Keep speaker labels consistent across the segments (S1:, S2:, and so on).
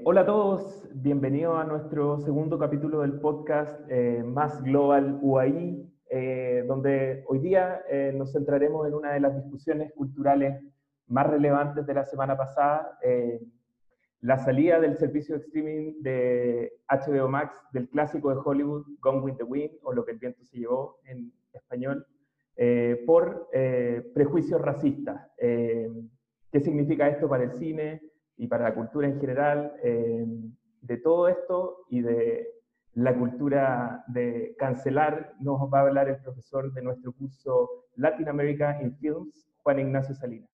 S1: Eh, hola a todos, bienvenidos a nuestro segundo capítulo del podcast eh, Más Global UAI, eh, donde hoy día nos centraremos en una de las discusiones culturales más relevantes de la semana pasada, la salida del servicio de streaming de HBO Max del clásico de Hollywood Gone with the Wind, o lo que el viento se llevó en español, por prejuicios racistas. ¿Qué significa esto para el cine? Y para la cultura en general, eh, de todo esto y de la cultura de cancelar, nos va a hablar el profesor de nuestro curso Latin America in Films, Juan Ignacio Salinas.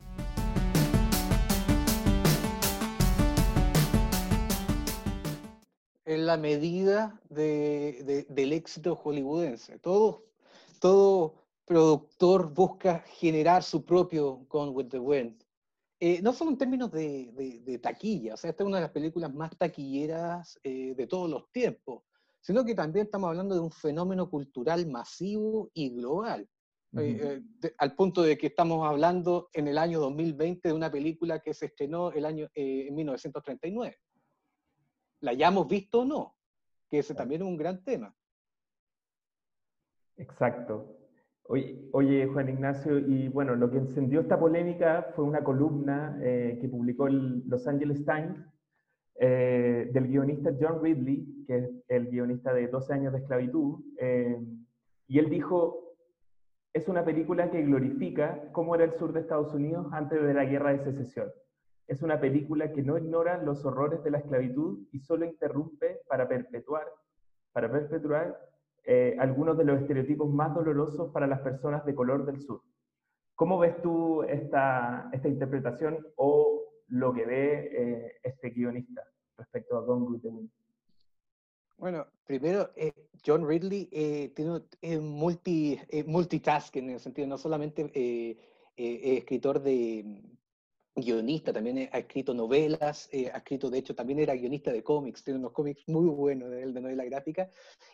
S2: En la medida del éxito hollywoodense. Todo, todo productor busca generar su propio Gone with the Wind. Eh, no solo en términos de, taquilla, o sea, esta es una de las películas más taquilleras eh, de todos los tiempos, sino que también estamos hablando de un fenómeno cultural masivo y global, eh, al punto de que estamos hablando en el año 2020 de una película que se estrenó el año, en 1939. La hayamos visto o no, que ese también es un gran tema.
S1: Exacto. Oye, Juan Ignacio, y bueno, lo que encendió esta polémica fue una columna eh, que publicó el Los Angeles Times eh, del guionista John Ridley, que es el guionista de 12 años de esclavitud, eh, y él dijo, es una película que glorifica cómo era el sur de Estados Unidos antes de la guerra de secesión. Es una película que no ignora los horrores de la esclavitud y solo interrumpe para perpetuar, para perpetuar eh, algunos de los estereotipos más dolorosos para las personas de color del sur. ¿Cómo ves tú esta, esta interpretación o lo que ve eh, este guionista respecto a Don With Wind?
S2: Bueno, primero, eh, John Ridley tiene un multi, multitasking en el sentido, no solamente escritor de, guionista, también ha escrito novelas, eh, ha escrito, de hecho, también era guionista de cómics, tiene unos cómics muy buenos de él, de novela gráfica,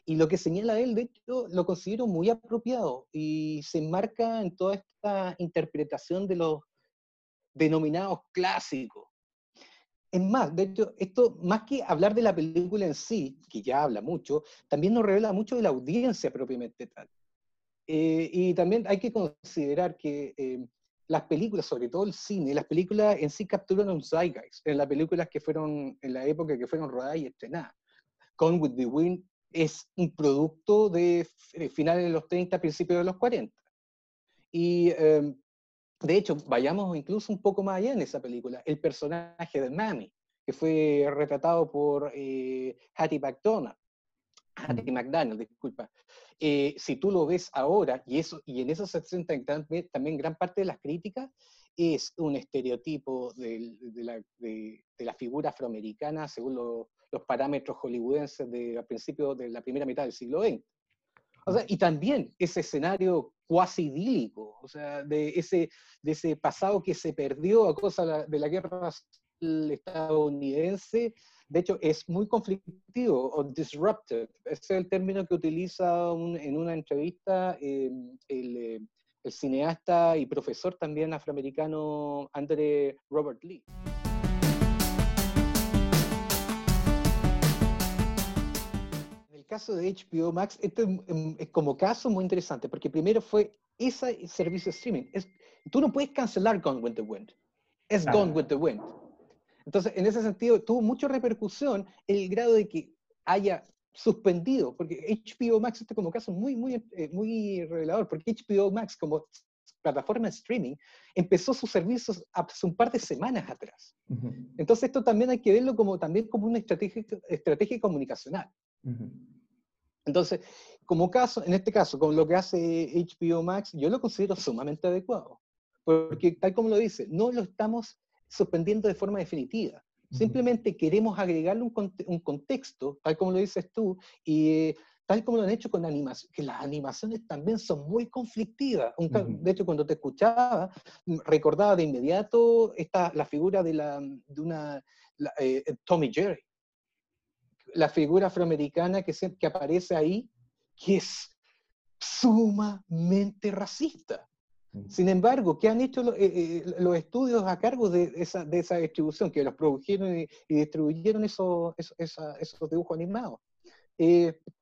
S2: y lo que señala él, de hecho, lo considero muy apropiado y se enmarca en toda esta interpretación de los denominados clásicos. Es más, de hecho, esto, más que hablar de la película en sí, que ya habla mucho, también nos revela mucho de la audiencia propiamente tal. Eh, y también hay que considerar que eh, las películas, sobre todo el cine, las películas en sí capturan un zeitgeist, en las películas que fueron, en la época que fueron rodadas y estrenadas. Con With the Wind es un producto de eh, finales de los 30, principios de los 40. Y em, de hecho, vayamos incluso un poco más allá en esa película, el personaje de Mammy, que fue retratado por eh, Hattie McDonald, Hattie mm. McDaniel, disculpa. Eh, si tú lo ves ahora, y, eso, y en esos 60 también gran parte de las críticas es un estereotipo de, la, figura afroamericana según los parámetros hollywoodenses de, a principios de la primera mitad del siglo XX. O sea, y también ese escenario cuasi idílico, o sea, de ese, de ese pasado que se perdió a causa de la guerra estadounidense de hecho, es muy conflictivo o disruptive. Ese es el término que utiliza en una entrevista em, eh, el, cineasta y profesor también afroamericano Andre Robert Lee. El caso de HBO Max, esto es, como caso muy interesante, porque primero fue ese servicio de streaming. Es, tú no puedes cancelar Gone with the Wind. Es Gone with the Wind. Entonces, en ese sentido, tuvo mucha repercusión el grado de que haya suspendido, porque HBO Max, este como caso muy, muy, eh, muy revelador, porque HBO Max como plataforma de streaming empezó sus servicios hace un par de semanas atrás. Entonces esto también hay que verlo como, también como una estrategia, estrategia comunicacional. Entonces, como caso, en este caso, con lo que hace HBO Max, yo lo considero sumamente adecuado, porque tal como lo dice, no lo estamos suspendiendo de forma definitiva. Simplemente queremos agregarle un, contexto, tal como lo dices tú, y tal como lo han hecho con animación, que las animaciones también son muy conflictivas. De hecho, cuando te escuchaba, mm, recordaba de inmediato esta, la figura de, la, de una eh, Tommy Jerry, la figura afroamericana que, que aparece ahí, que es sumamente racista. Sin embargo, ¿qué han hecho los estudios a cargo de esa, de esa distribución? Que los produjeron y, distribuyeron esos, esos, dibujos animados.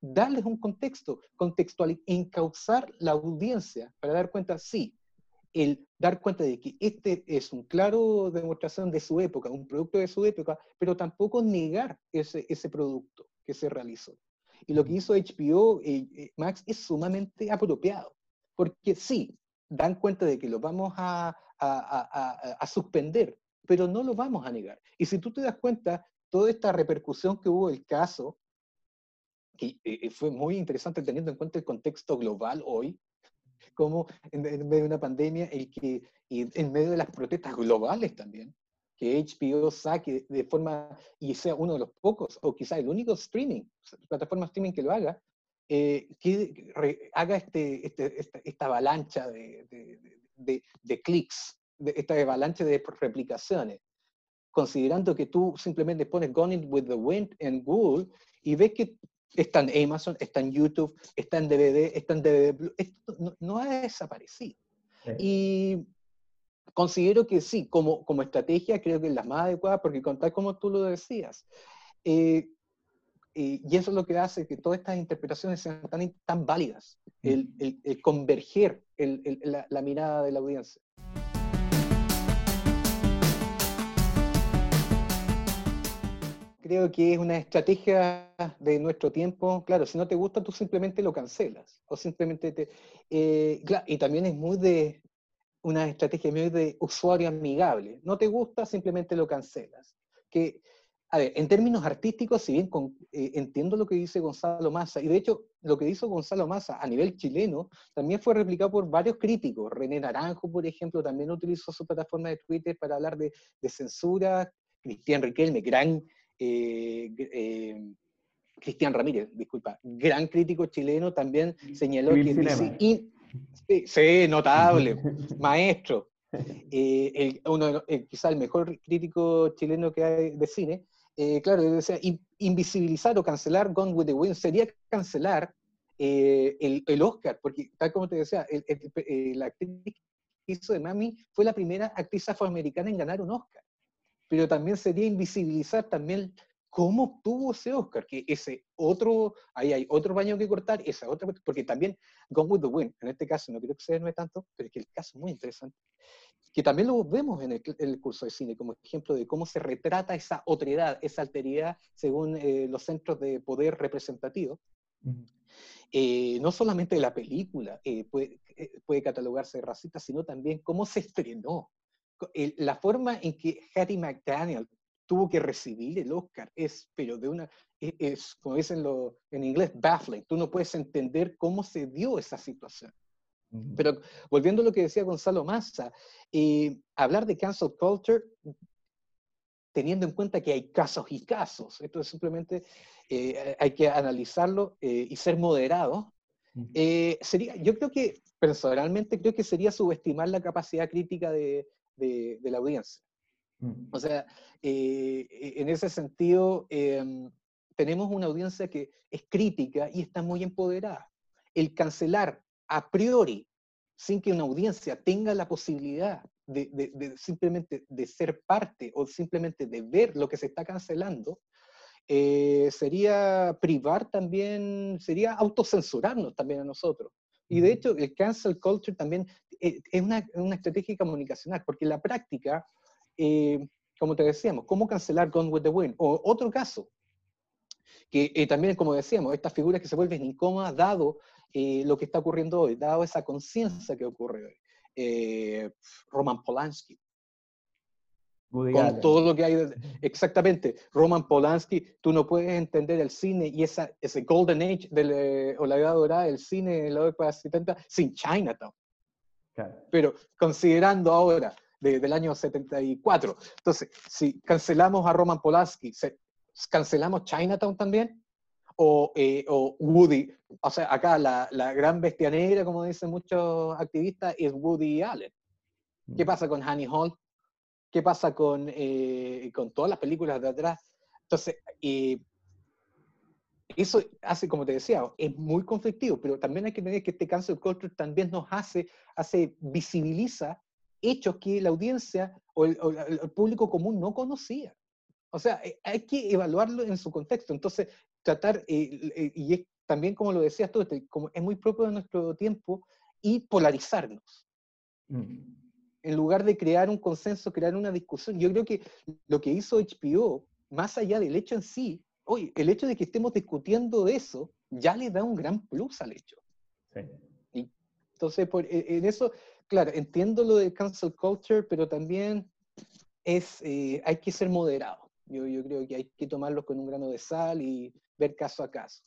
S2: darles un contexto, contextual, encauzar la audiencia para dar cuenta, sí, el dar cuenta de que este es un claro demostración de su época, un producto de su época, pero tampoco negar ese, ese producto que se realizó. Y lo que hizo HBO eh, eh, Max es sumamente apropiado, porque sí, dan cuenta de que lo vamos a, a, a, suspender, pero no lo vamos a negar. Y si tú te das cuenta, toda esta repercusión que hubo el caso, que eh, fue muy interesante teniendo en cuenta el contexto global hoy, como en, medio de una pandemia, el que, y en medio de las protestas globales también, que HBO saque de forma, y sea uno de los pocos, o quizá el único streaming, plataforma streaming que lo haga, eh, que haga este, este, esta, avalancha de, de, de, clics, esta avalancha de replicaciones, considerando que tú simplemente pones Gone with the Wind en Google y ves que está en Amazon, está en YouTube, está en DVD, está en DVD. Esto no, ha desaparecido. Y considero que sí, como, como estrategia creo que es la más adecuada, porque contar como tú lo decías. Eh, eh, y eso es lo que hace que todas estas interpretaciones sean tan, tan válidas, el, el, converger la, la mirada de la audiencia. creo que es una estrategia de nuestro tiempo. Claro, si no te gusta, tú simplemente lo cancelas. O simplemente te. Eh, y también es muy de una estrategia muy de usuario amigable. No te gusta, simplemente lo cancelas. Que, a ver, en términos artísticos, si bien eh, entiendo lo que dice Gonzalo Massa, y de hecho lo que hizo Gonzalo Massa a nivel chileno también fue replicado por varios críticos. René Naranjo, por ejemplo, también utilizó su plataforma de Twitter para hablar de, de censura. Cristian Riquelme, gran eh, eh, Cristian Ramírez, disculpa, gran crítico chileno, también señaló que... sí, notable, maestro. Eh, uno, quizá el mejor crítico chileno que hay de cine, claro, decía, invisibilizar o cancelar Gone with the Wind sería cancelar el, el, Oscar, porque tal como te decía, la actriz que hizo de Mami fue la primera actriz afroamericana en ganar un Oscar pero también sería invisibilizar también cómo obtuvo ese Oscar, que ese otro, ahí hay otro baño que cortar, esa otra, porque también Gone with the Wind, en este caso no quiero que se no tanto, pero es que el caso es muy interesante, que también lo vemos en el, curso de cine como ejemplo de cómo se retrata esa otredad, esa alteridad según eh, los centros de poder representativo. Eh, no solamente la película eh, puede, puede catalogarse de racista, sino también cómo se estrenó, la forma en que Hattie McDaniel tuvo que recibir el Oscar es, pero de una, e, es, como dicen lo, en inglés, baffling. Tú no puedes entender cómo se dio esa situación. Pero volviendo a lo que decía Gonzalo Massa, eh, hablar de cancel culture, teniendo en cuenta que hay casos y casos, esto es simplemente eh, hay que analizarlo eh, y ser moderado. sería, yo creo que personalmente creo que sería subestimar la capacidad crítica de, de, la audiencia. Mm. O sea, eh, e, en ese sentido, em, tenemos una audiencia que es crítica y está muy empoderada. El cancelar a priori, sin que una audiencia tenga la posibilidad de, simplemente de ser parte o simplemente de ver lo que se está cancelando, eh, sería privar también, sería autocensurarnos también a nosotros. Y de hecho, el cancel culture también eh, es una, una, estrategia comunicacional, porque la práctica, eh, como te decíamos, ¿cómo cancelar Gone with the Wind? O otro caso, que eh, también, como decíamos, estas figuras que se vuelven incómodas dado lo que está ocurriendo hoy, dado esa conciencia que ocurre hoy. Roman Polanski, con todo lo que hay. Exactamente. Roman Polanski, tú no puedes entender el cine y esa, ese Golden Age del, o la edad dorada del cine en la década de 70 sin Chinatown. Pero considerando ahora, del año 74, entonces, si cancelamos a Roman Polanski, ¿cancelamos Chinatown también? O, eh, o, Woody, o sea, acá la, la, gran bestia negra, como dicen muchos activistas, es Woody Allen. ¿Qué mm. pasa con Honey Hall? ¿Qué pasa con, eh, con todas las películas de atrás? Entonces, eso hace, como te decía, es muy conflictivo, pero también hay que tener que este cancel culture también nos hace, hace visibiliza hechos que la audiencia o el, público común no conocía. O sea, eh, hay que evaluarlo en su contexto. Entonces, tratar, eh, eh, y es también como lo decías tú, este, como es muy propio de nuestro tiempo, y polarizarnos. Mm. En lugar de crear un consenso, crear una discusión. Yo creo que lo que hizo HBO, más allá del hecho en sí, hoy el hecho de que estemos discutiendo eso, ya le da un gran plus al hecho. Sí. entonces, por, e, en eso, claro, entiendo lo de cancel culture, pero también es, eh, hay que ser moderado. Yo, yo, creo que hay que tomarlo con un grano de sal y ver caso a caso.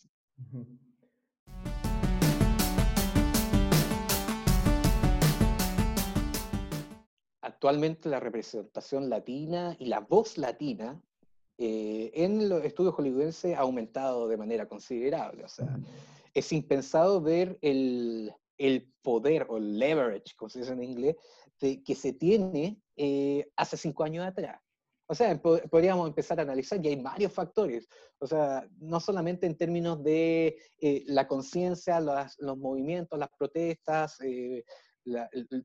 S2: Actualmente la representación latina y la voz latina eh, en los estudios hollywoodenses ha aumentado de manera considerable. O sea, es impensado ver el, el poder o el leverage, como se dice en inglés, de, que se tiene eh, hace cinco años atrás. O sea, podríamos empezar a analizar y hay varios factores. O sea, no solamente en términos de eh, la conciencia, los movimientos, las protestas,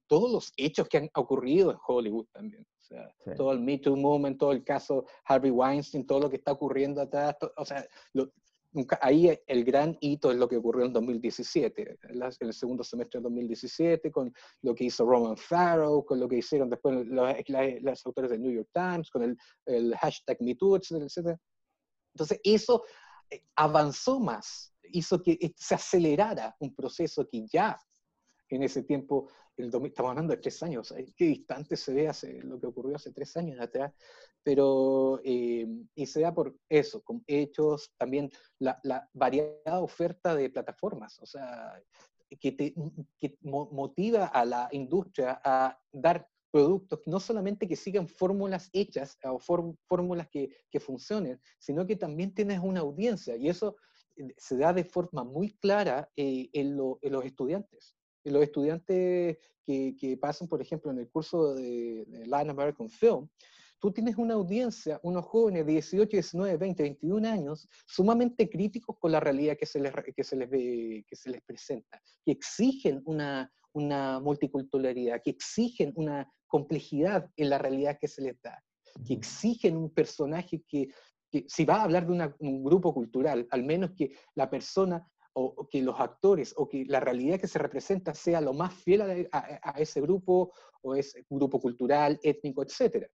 S2: todos los hechos que han ocurrido en Hollywood también. O sea, todo el Me Too Movement, todo el caso Harvey Weinstein, todo lo que está ocurriendo atrás. o sea, ahí el gran hito es lo que ocurrió en 2017, en el segundo semestre de 2017, con lo que hizo Roman Farrow, con lo que hicieron después los, autores del New York Times, con el, el hashtag MeToo, etcétera, etcétera. Entonces, eso eh, avanzó más, hizo que se acelerara un proceso que ya en ese tiempo, el, estamos hablando de tres años, qué distante se ve hace, lo que ocurrió hace tres años atrás, pero, eh, y se da por eso, con hechos, también la, variada oferta de plataformas, o sea, que, te, motiva a la industria a dar productos no solamente que sigan fórmulas hechas o fórmulas que, funcionen, sino que también tienes una audiencia y eso eh, se da de forma muy clara eh, en, los estudiantes los estudiantes que, que, pasan, por ejemplo, en el curso de, Latin American Film, tú tienes una audiencia, unos jóvenes de 18, 19, 20, 21 años, sumamente críticos con la realidad que se les, que se les, ve, que se les presenta, que exigen una, una multiculturalidad, que exigen una complejidad en la realidad que se les da, que exigen un personaje que, que si va a hablar de un grupo cultural, al menos que la persona o, que los actores o que la realidad que se representa sea lo más fiel a, ese grupo o ese grupo cultural, étnico, etc.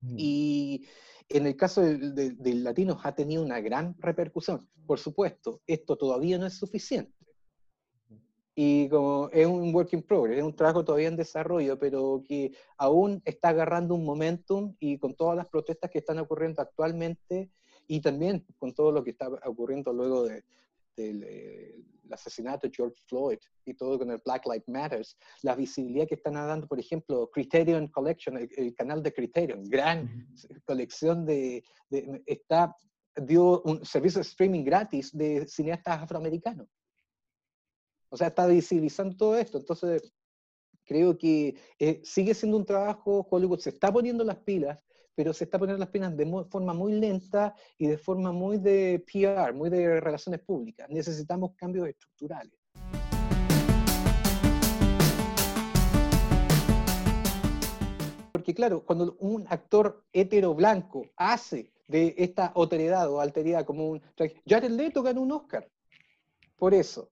S2: Mm. Y en el caso del de, latinos ha tenido una gran repercusión. Por supuesto, esto todavía no es suficiente. Y como es un work in progress, es un trabajo todavía en desarrollo, pero que aún está agarrando un momentum y con todas las protestas que están ocurriendo actualmente y también con todo lo que está ocurriendo luego de, del eh, asesinato de George Floyd y todo con el Black Lives Matters, la visibilidad que están dando, por ejemplo, Criterion Collection, el, canal de Criterion, gran colección de, está, dio un servicio de streaming gratis de cineastas afroamericanos. O sea, está visibilizando todo esto. Entonces, creo que eh, sigue siendo un trabajo, Hollywood se está poniendo las pilas, pero se está poniendo las pilas de forma muy lenta y de forma muy de PR, muy de relaciones públicas. Necesitamos cambios estructurales. Porque claro, cuando un actor hetero blanco hace de esta otredad o alteridad como un... Jared Leto ganó un Oscar por eso.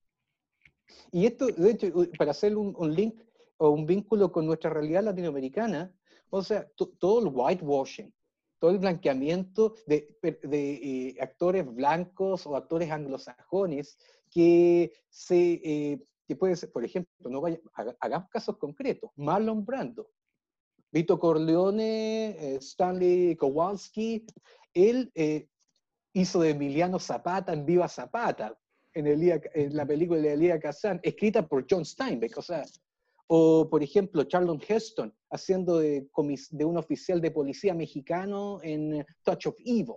S2: Y esto, de hecho, para hacer un, un link o un vínculo con nuestra realidad latinoamericana, o sea, todo el whitewashing, todo el blanqueamiento de, eh, actores blancos o actores anglosajones que se, eh, que puede ser, por ejemplo, no vaya, hagamos casos concretos, Marlon Brando, Vito Corleone, eh, Stanley Kowalski, él hizo de Emiliano Zapata en Viva Zapata, en, en la película de Elia Kazan, escrita por John Steinbeck, o sea, o, por ejemplo, Charlton Heston haciendo de, de, un oficial de policía mexicano en Touch of Evil,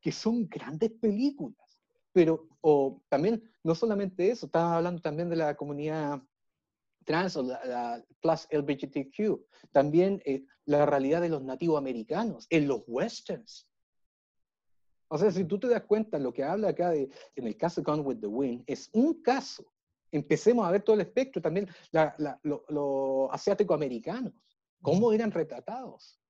S2: que son grandes películas. Pero, o también, no solamente eso, estaba hablando también de la comunidad trans o la, plus LGBTQ, también eh, la realidad de los nativos americanos en los westerns. O sea, si tú te das cuenta, lo que habla acá de, en el caso Gone with the Wind, es un caso. Empecemos a ver todo el espectro, también los asiático-americanos, cómo eran retratados.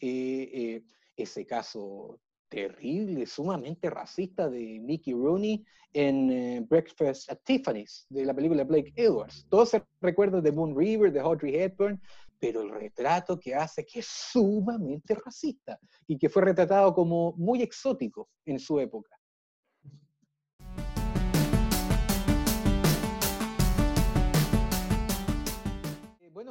S2: Eh, eh, ese caso terrible, sumamente racista de Mickey Rooney en eh, Breakfast at Tiffany's, de la película Blake Edwards. Todos se recuerdan de Moon River, de Audrey Hepburn, pero el retrato que hace que es sumamente racista y que fue retratado como muy exótico en su época.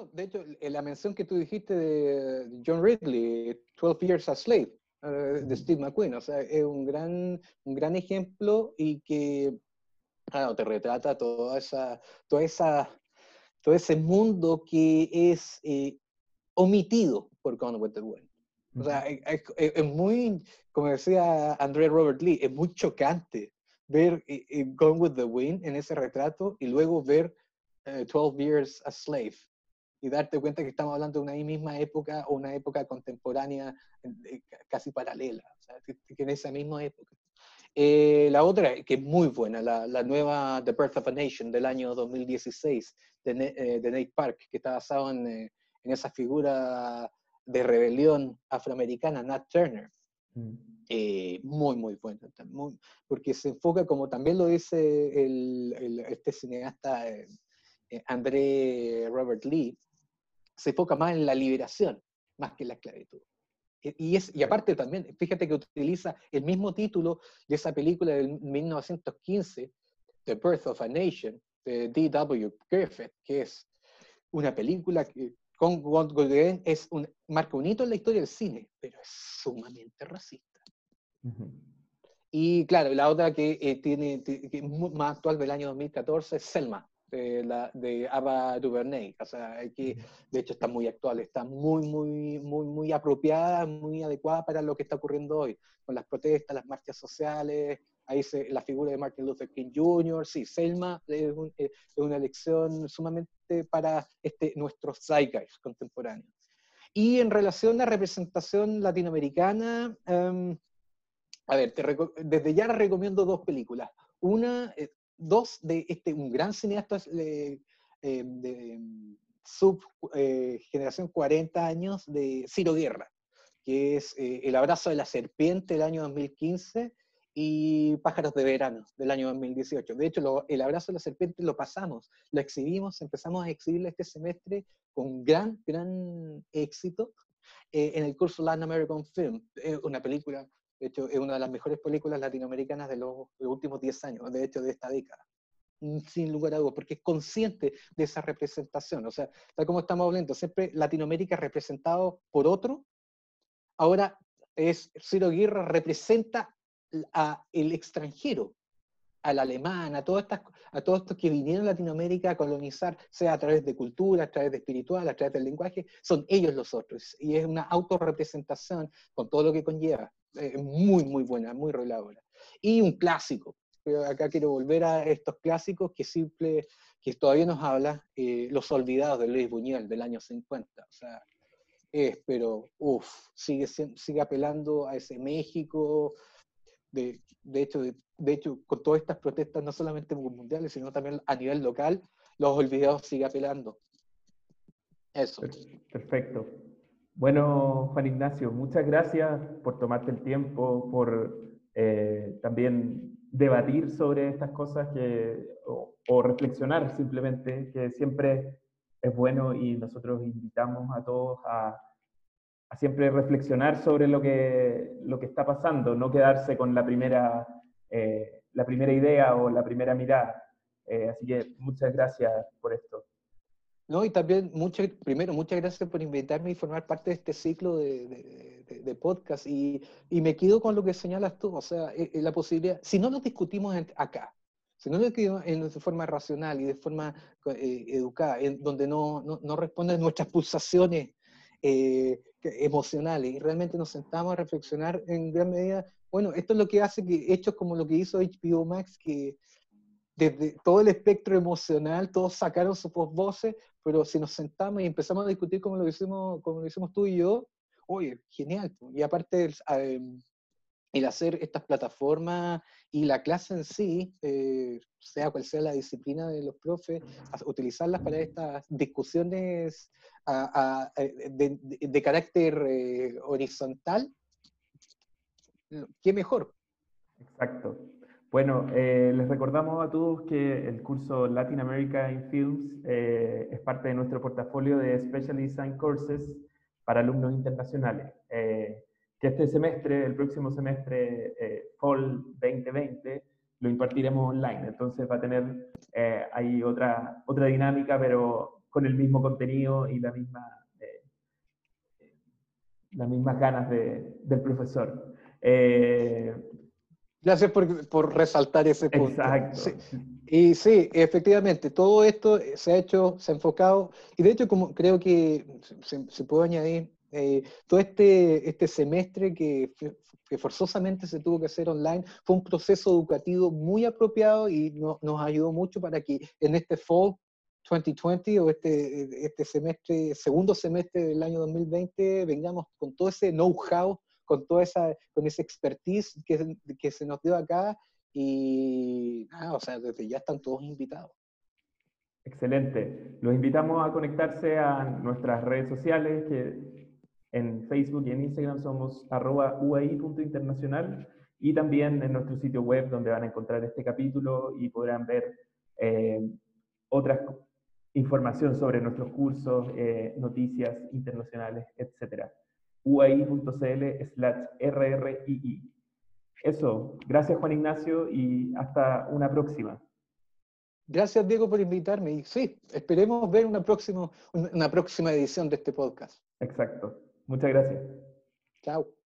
S2: Bueno, de hecho, la mención que tú dijiste de John Ridley, 12 Years a Slave, eh, de Steve McQueen. O sea, es un gran, un gran ejemplo y que te retrata toda esa, toda esa, todo ese mundo que es eh, omitido por Gone with the Wind. O sea, es, muy, como decía André Robert Lee, es muy chocante ver eh, Gone with the Wind en ese retrato y luego ver 12 Years a Slave y darte cuenta que estamos hablando de una misma época o una época contemporánea eh, casi paralela, o sea, que, en esa misma época. Eh, la otra, que es muy buena, la, la, nueva The Birth of a Nation del año 2016 de, eh, de Nate Park, que está basado en, en, esa figura de rebelión afroamericana, Nat Turner. Mm. muy, muy buena, muy, porque se enfoca, como también lo dice el, el, este cineasta André Robert Lee, se enfoca más en la liberación, más que en la esclavitud. E, y, es, y aparte también, fíjate que utiliza el mismo título de esa película del 1915, The Birth of a Nation, de D.W. Griffith, que es una película que con Golden es un, marca un hito en la historia del cine, pero es sumamente racista. Y claro, la otra que eh, tiene, que es más actual del año 2014 es Selma, de, la, de Ava DuVernay. O sea, que, de hecho está muy actual, está muy, muy, muy, muy apropiada, muy adecuada para lo que está ocurriendo hoy, con las protestas, las marchas sociales, ahí se, la figura de Martin Luther King Jr., sí, Selma es, una elección sumamente para este, nuestros zeitgeist contemporáneos. Y en relación a representación latinoamericana, em, a ver, te desde ya recomiendo dos películas. Una, eh, dos de este, un gran cineasta eh, eh, de sub eh, generación 40 años de Ciro Guerra, que es El abrazo de la serpiente del año 2015 y Pájaros de verano del año 2018. De hecho, El abrazo de la serpiente lo pasamos, lo exhibimos, empezamos a exhibirlo este semestre con gran, gran éxito en el curso Latin American Film, una película de hecho, es una de las mejores películas latinoamericanas de los, últimos 10 años, de hecho, de esta década. Mm, sin lugar a dudas, porque es consciente de esa representación. O sea, tal como estamos hablando, siempre Latinoamérica representado por otro, ahora es Ciro Guerra representa al extranjero, al alemán, a, todas estas, a todos estos que vinieron a Latinoamérica a colonizar, sea a través de cultura, a través de espiritual, a través del lenguaje, son ellos los otros. Y es una autorrepresentación con todo lo que conlleva. Eh, muy, muy buena, muy reveladora. Y un clásico. Acá quiero volver a estos clásicos que simple, que todavía nos habla, eh, Los Olvidados de Luis Buñuel del año 50. O sea, es, pero, uff, sigue, sigue apelando a ese México, de, de, hecho, de, hecho, con todas estas protestas, no solamente mundiales, sino también a nivel local, los olvidados sigue apelando. Eso.
S1: Perfecto. Bueno, Juan Ignacio, muchas gracias por tomarte el tiempo, por eh, también debatir sobre estas cosas que, o, reflexionar simplemente, que siempre es bueno y nosotros invitamos a todos a, siempre reflexionar sobre lo que, lo que está pasando, no quedarse con la primera, eh, la primera idea o la primera mirada. Eh, así que muchas gracias por esto.
S2: No, y también, mucho, primero, muchas gracias por invitarme y formar parte de este ciclo de, de, podcast. Y, y, me quedo con lo que señalas tú, o sea, eh, eh, la posibilidad, si no lo discutimos acá, si no lo discutimos en, de forma racional y de forma eh, educada, en, donde no, no, no, responden nuestras pulsaciones emocionales y realmente nos sentamos a reflexionar en gran medida, bueno, esto es lo que hace que hechos como lo que hizo HBO Max, que desde todo el espectro emocional, todos sacaron sus voces, pero si nos sentamos y empezamos a discutir como lo hicimos, como lo hicimos tú y yo, oye, genial. Y aparte, em, el hacer estas plataformas y la clase en sí, eh, sea cual sea la disciplina de los profes, utilizarlas para estas discusiones de, carácter eh, horizontal, qué mejor.
S1: Exacto. Bueno, eh, les recordamos a todos que el curso Latin America in Films es parte de nuestro portafolio de Special Design Courses para alumnos internacionales que este semestre, el próximo semestre, eh, Fall 2020, lo impartiremos online. Entonces va a tener eh, ahí otra, otra dinámica, pero con el mismo contenido y la misma, eh, las mismas ganas de, del profesor. Eh,
S2: Gracias por, por, resaltar ese punto.
S1: Exacto.
S2: Y sí, efectivamente, todo esto se ha hecho, se ha enfocado, y de hecho como creo que se, se puede añadir, eh, todo este, este semestre que, que, forzosamente se tuvo que hacer online fue un proceso educativo muy apropiado y nos ayudó mucho para que en este fall 2020 o este, este semestre, segundo semestre del año 2020, vengamos con todo ese know-how, con toda esa, con ese expertise que, que se nos dio acá y, o sea, desde ya están todos invitados.
S1: Excelente. Los invitamos a conectarse a nuestras redes sociales que en Facebook y en Instagram somos uai.internacional y también en nuestro sitio web donde van a encontrar este capítulo y podrán ver eh, otras información sobre nuestros cursos, eh, noticias internacionales, etc. uai.cl slash rrii. Eso, gracias Juan Ignacio y hasta una próxima.
S2: Gracias Diego por invitarme y sí, esperemos ver una próxima, una próxima edición de este podcast.
S1: Exacto. Muchas gracias.
S2: Chao.